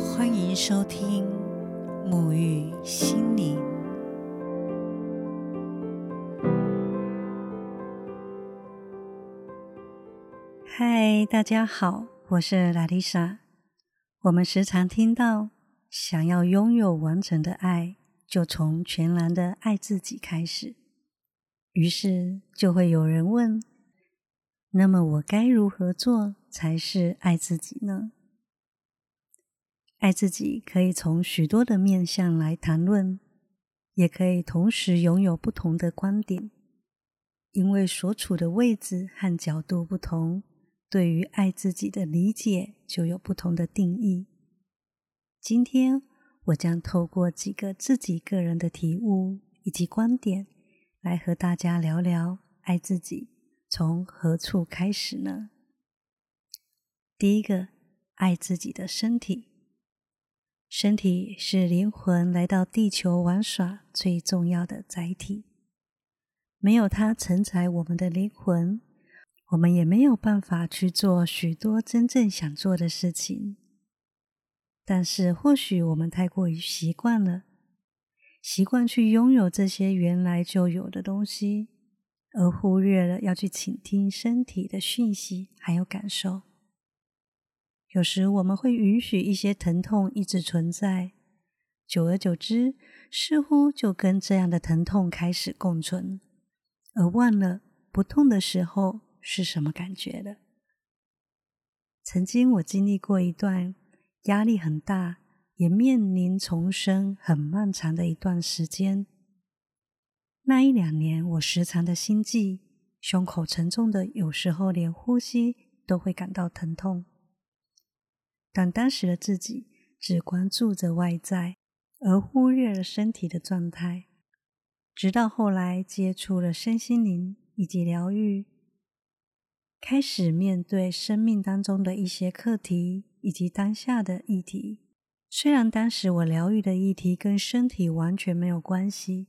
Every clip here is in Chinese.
欢迎收听沐浴心灵。嗨，大家好，我是拉丽莎。我们时常听到，想要拥有完整的爱，就从全然的爱自己开始。于是就会有人问：那么我该如何做才是爱自己呢？爱自己可以从许多的面向来谈论，也可以同时拥有不同的观点，因为所处的位置和角度不同，对于爱自己的理解就有不同的定义。今天我将透过几个自己个人的体悟以及观点，来和大家聊聊爱自己从何处开始呢？第一个，爱自己的身体。身体是灵魂来到地球玩耍最重要的载体，没有它承载我们的灵魂，我们也没有办法去做许多真正想做的事情。但是，或许我们太过于习惯了，习惯去拥有这些原来就有的东西，而忽略了要去倾听身体的讯息还有感受。有时我们会允许一些疼痛一直存在，久而久之，似乎就跟这样的疼痛开始共存，而忘了不痛的时候是什么感觉了。曾经我经历过一段压力很大，也面临重生很漫长的一段时间。那一两年，我时常的心悸，胸口沉重的，有时候连呼吸都会感到疼痛。但当时的自己只关注着外在，而忽略了身体的状态。直到后来接触了身心灵以及疗愈，开始面对生命当中的一些课题以及当下的议题。虽然当时我疗愈的议题跟身体完全没有关系，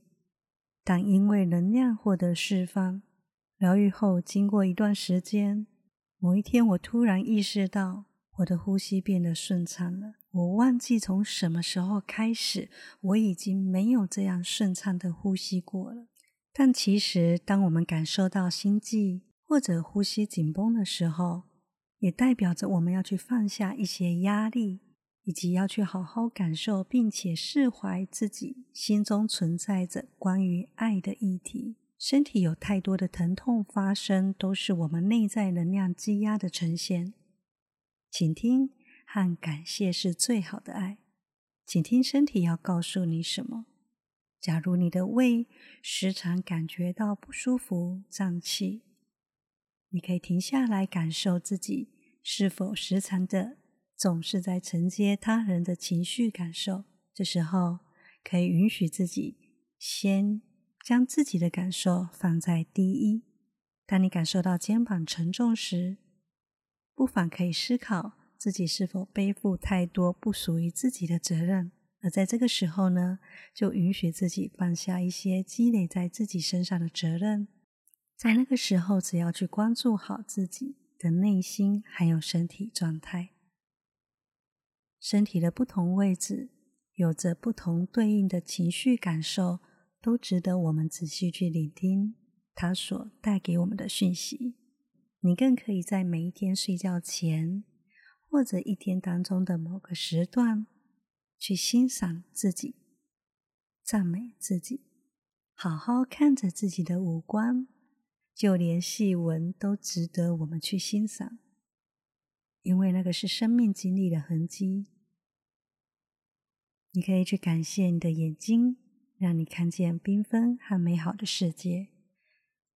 但因为能量获得释放，疗愈后经过一段时间，某一天我突然意识到。我的呼吸变得顺畅了。我忘记从什么时候开始，我已经没有这样顺畅的呼吸过了。但其实，当我们感受到心悸或者呼吸紧绷的时候，也代表着我们要去放下一些压力，以及要去好好感受，并且释怀自己心中存在着关于爱的议题。身体有太多的疼痛发生，都是我们内在能量积压的呈现。倾听和感谢是最好的爱。请听身体要告诉你什么。假如你的胃时常感觉到不舒服、胀气，你可以停下来感受自己是否时常的总是在承接他人的情绪感受。这时候，可以允许自己先将自己的感受放在第一。当你感受到肩膀沉重时，不妨可以思考自己是否背负太多不属于自己的责任，而在这个时候呢，就允许自己放下一些积累在自己身上的责任。在那个时候，只要去关注好自己的内心还有身体状态。身体的不同位置有着不同对应的情绪感受，都值得我们仔细去聆听它所带给我们的讯息。你更可以在每一天睡觉前，或者一天当中的某个时段，去欣赏自己，赞美自己，好好看着自己的五官，就连细纹都值得我们去欣赏，因为那个是生命经历的痕迹。你可以去感谢你的眼睛，让你看见缤纷和美好的世界。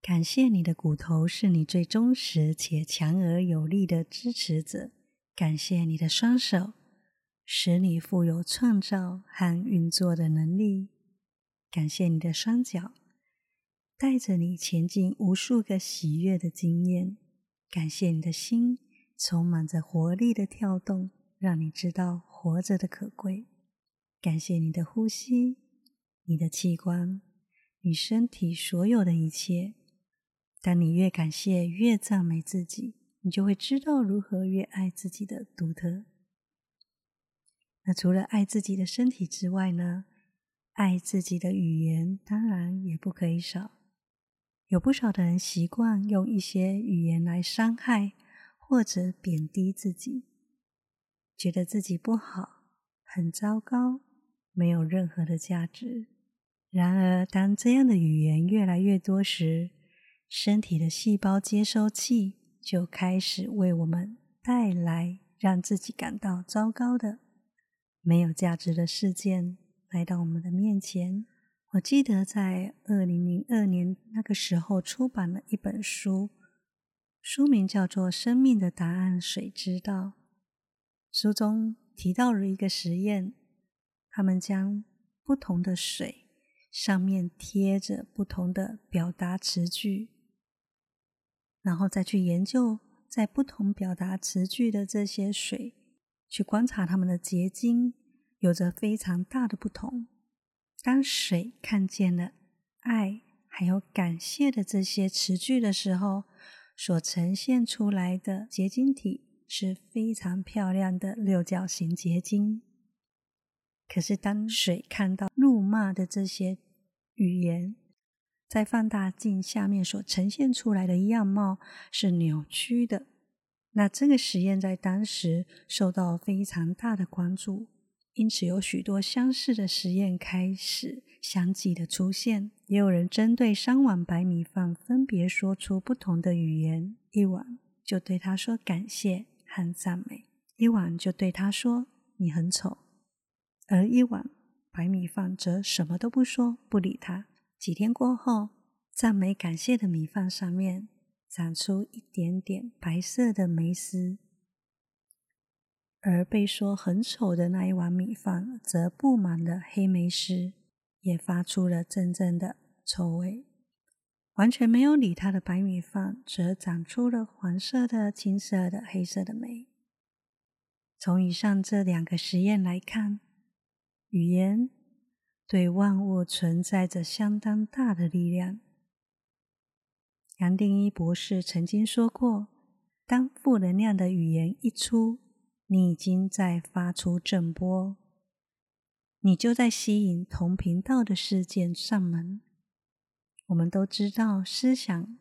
感谢你的骨头是你最忠实且强而有力的支持者。感谢你的双手，使你富有创造和运作的能力。感谢你的双脚，带着你前进无数个喜悦的经验。感谢你的心，充满着活力的跳动，让你知道活着的可贵。感谢你的呼吸，你的器官，你身体所有的一切。当你越感谢、越赞美自己，你就会知道如何越爱自己的独特。那除了爱自己的身体之外呢，爱自己的语言当然也不可以少。有不少的人习惯用一些语言来伤害或者贬低自己，觉得自己不好、很糟糕，没有任何的价值。然而，当这样的语言越来越多时，身体的细胞接收器就开始为我们带来让自己感到糟糕的、没有价值的事件来到我们的面前。我记得在二零零二年那个时候出版了一本书，书名叫做《生命的答案谁知道》。书中提到了一个实验，他们将不同的水上面贴着不同的表达词句，然后再去研究在不同表达词句的这些水，去观察它们的结晶，有着非常大的不同。当水看见了爱还有感谢的这些词句的时候，所呈现出来的结晶体是非常漂亮的六角形结晶。可是，当水看到怒骂的这些语言，在放大镜下面所呈现出来的样貌是扭曲的。那这个实验在当时受到非常大的关注。因此，有许多相似的实验开始相继的出现。也有人针对三碗白米饭，分别说出不同的语言：一碗就对他说感谢和赞美，一碗就对他说你很丑，而一碗白米饭则什么都不说，不理他。几天过后，赞美感谢的米饭上面长出一点点白色的霉丝。而被说很丑的那一碗米饭，则布满了黑霉丝，也发出了阵阵的臭味。完全没有理他的白米饭，则长出了黄色的、青色的、黑色的霉。从以上这两个实验来看，语言对万物存在着相当大的力量。杨定一博士曾经说过：“当负能量的语言一出，”你已经在发出震波，你就在吸引同频道的事件上门。我们都知道，思想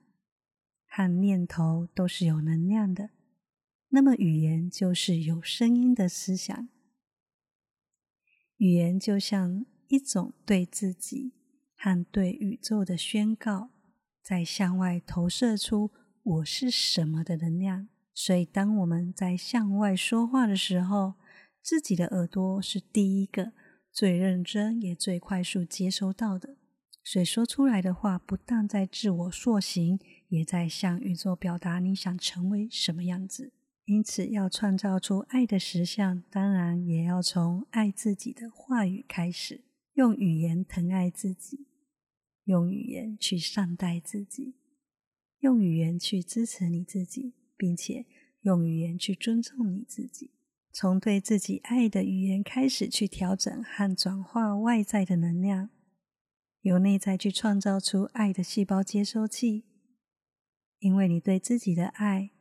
和念头都是有能量的，那么语言就是有声音的思想。语言就像一种对自己和对宇宙的宣告，在向外投射出“我是什么”的能量。所以，当我们在向外说话的时候，自己的耳朵是第一个最认真也最快速接收到的。所以说出来的话，不但在自我塑形，也在向宇宙表达你想成为什么样子。因此，要创造出爱的实相，当然也要从爱自己的话语开始，用语言疼爱自己，用语言去善待自己，用语言去支持你自己。并且用语言去尊重你自己，从对自己爱的语言开始去调整和转化外在的能量，由内在去创造出爱的细胞接收器。因为你对自己的爱、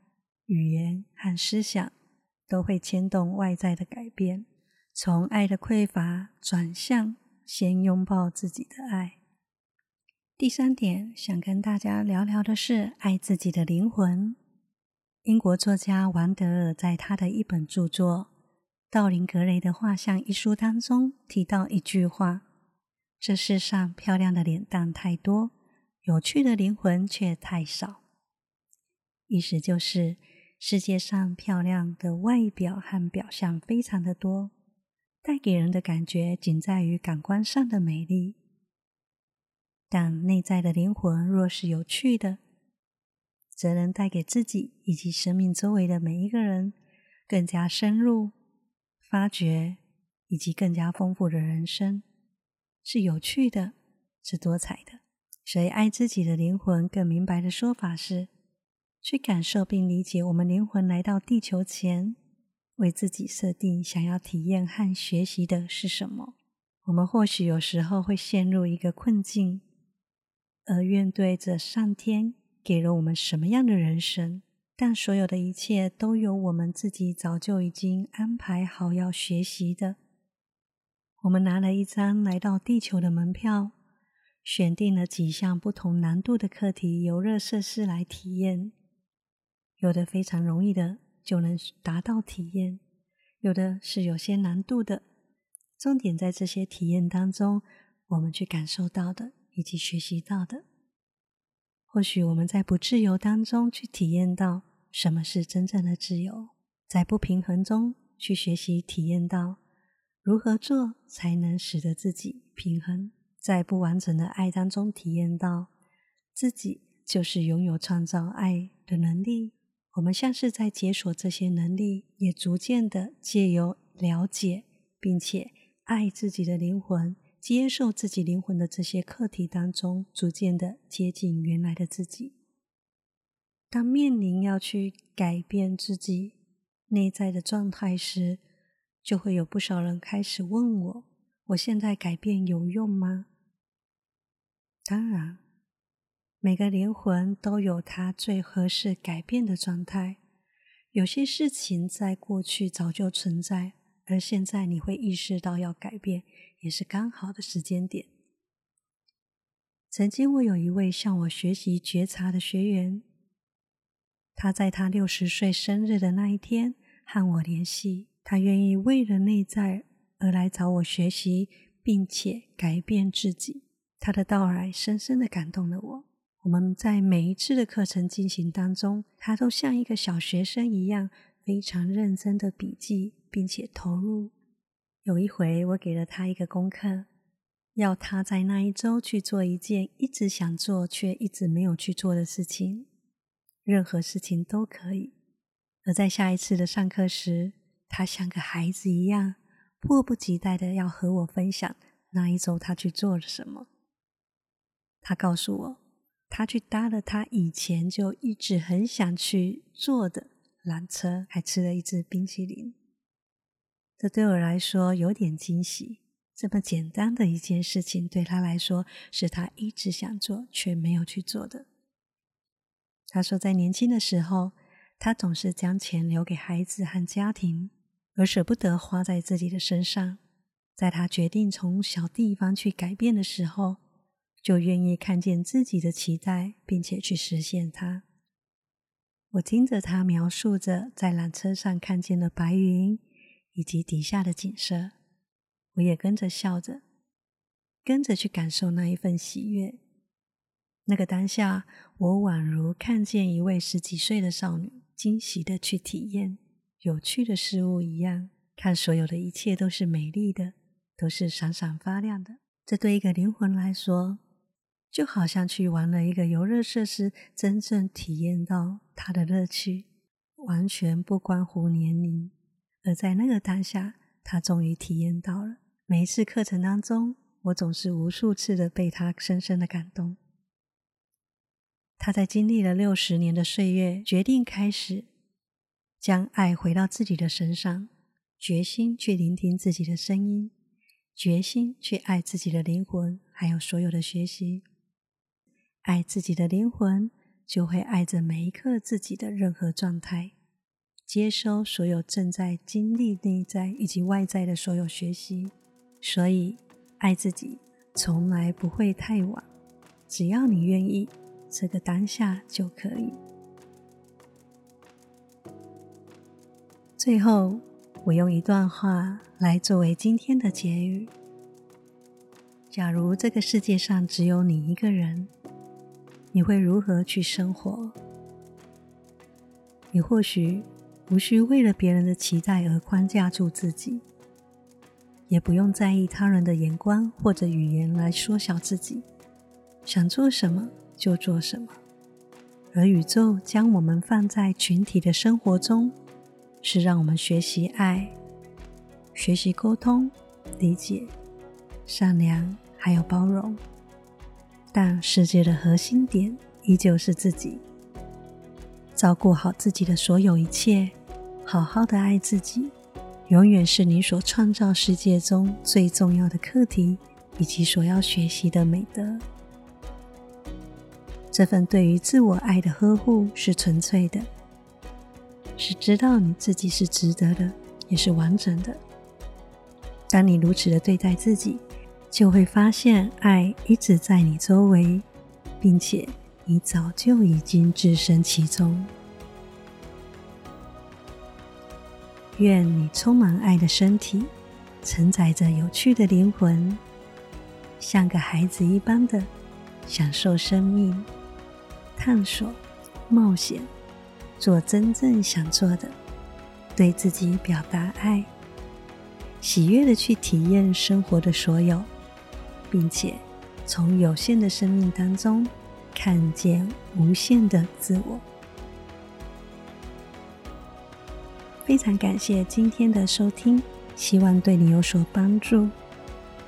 语言和思想都会牵动外在的改变，从爱的匮乏转向先拥抱自己的爱。第三点，想跟大家聊聊的是爱自己的灵魂。英国作家王德尔在他的一本著作《道林格雷的画像》一书当中提到一句话：“这世上漂亮的脸蛋太多，有趣的灵魂却太少。”意思就是，世界上漂亮的外表和表象非常的多，带给人的感觉仅在于感官上的美丽，但内在的灵魂若是有趣的。则能带给自己以及生命周围的每一个人更加深入发掘以及更加丰富的人生，是有趣的，是多彩的。所以，爱自己的灵魂更明白的说法是：去感受并理解我们灵魂来到地球前，为自己设定想要体验和学习的是什么。我们或许有时候会陷入一个困境，而面对着上天。给了我们什么样的人生？但所有的一切都有我们自己早就已经安排好要学习的，我们拿了一张来到地球的门票，选定了几项不同难度的课题游乐设施来体验。有的非常容易的就能达到体验，有的是有些难度的。重点在这些体验当中，我们去感受到的以及学习到的。或许我们在不自由当中去体验到什么是真正的自由，在不平衡中去学习体验到。如何做才能使得自己平衡？在不完整的爱当中体验到自己就是拥有创造爱的能力。我们像是在解锁这些能力，也逐渐的借由了解并且爱自己的灵魂，接受自己灵魂的这些课题当中，逐渐的接近原来的自己。当面临要去改变自己内在的状态时，就会有不少人开始问我：“我现在改变有用吗？”当然，每个灵魂都有它最合适改变的状态。有些事情在过去早就存在，而现在你会意识到要改变，也是刚好的时间点。曾经，我有一位向我学习觉察的学员，他在他六十岁生日的那一天和我联系。他愿意为了内在而来找我学习，并且改变自己。他的到来深深的感动了我。我们在每一次的课程进行当中，他都像一个小学生一样，非常认真的笔记，并且投入。有一回，我给了他一个功课，要他在那一周去做一件一直想做却一直没有去做的事情，任何事情都可以。而在下一次的上课时，他像个孩子一样，迫不及待的要和我分享那一周他去做了什么。他告诉我，他去搭了他以前就一直很想去坐的缆车，还吃了一支冰淇淋。这对我来说有点惊喜。这么简单的一件事情，对他来说是他一直想做却没有去做的。他说，在年轻的时候，他总是将钱留给孩子和家庭。而舍不得花在自己的身上，在他决定从小地方去改变的时候，就愿意看见自己的期待，并且去实现它。我听着他描述着在缆车上看见的白云以及底下的景色，我也跟着笑着，跟着去感受那一份喜悦。那个当下，我宛如看见一位十几岁的少女，惊喜的去体验。有趣的事物一样，看所有的一切都是美丽的，都是闪闪发亮的。这对一个灵魂来说，就好像去玩了一个游乐设施，真正体验到它的乐趣，完全不关乎年龄。而在那个当下，他终于体验到了。每一次课程当中，我总是无数次的被他深深的感动。他在经历了六十年的岁月，决定开始。将爱回到自己的身上，决心去聆听自己的声音，决心去爱自己的灵魂，还有所有的学习。爱自己的灵魂，就会爱着每一刻自己的任何状态，接收所有正在经历内在以及外在的所有学习。所以，爱自己从来不会太晚，只要你愿意，这个当下就可以。最后，我用一段话来作为今天的结语：假如这个世界上只有你一个人，你会如何去生活？你或许无需为了别人的期待而框架住自己，也不用在意他人的眼光或者语言来缩小自己。想做什么就做什么，而宇宙将我们放在群体的生活中。是让我们学习爱、学习沟通、理解、善良，还有包容。但世界的核心点依旧是自己，照顾好自己的所有一切，好好的爱自己，永远是你所创造世界中最重要的课题，以及所要学习的美德。这份对于自我爱的呵护是纯粹的。是知道你自己是值得的，也是完整的。当你如此的对待自己，就会发现爱一直在你周围，并且你早就已经置身其中。愿你充满爱的身体，承载着有趣的灵魂，像个孩子一般的享受生命、探索、冒险，做真正想做的，对自己表达爱，喜悦的去体验生活的所有，并且从有限的生命当中看见无限的自我。非常感谢今天的收听，希望对你有所帮助。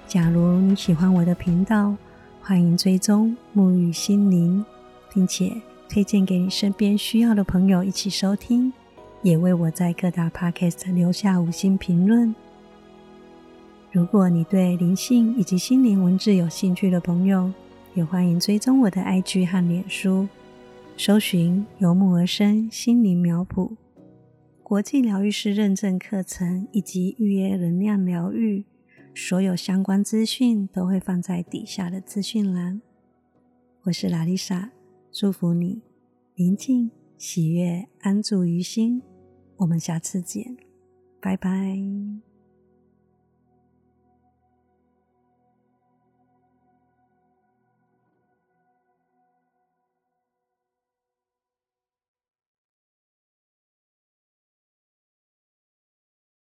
假如你喜欢我的频道，欢迎追踪沐浴心灵，并且推荐给你身边需要的朋友一起收听，也为我在各大 podcast 留下五星评论。如果你对灵性以及心灵文字有兴趣的朋友，也欢迎追踪我的 IG 和脸书，搜寻由木而生心灵苗圃。国际疗愈师认证课程以及预约能量疗愈，所有相关资讯都会放在底下的资讯栏。我是拉丽莎，祝福你宁静、喜悦、安住于心。我们下次见，拜拜。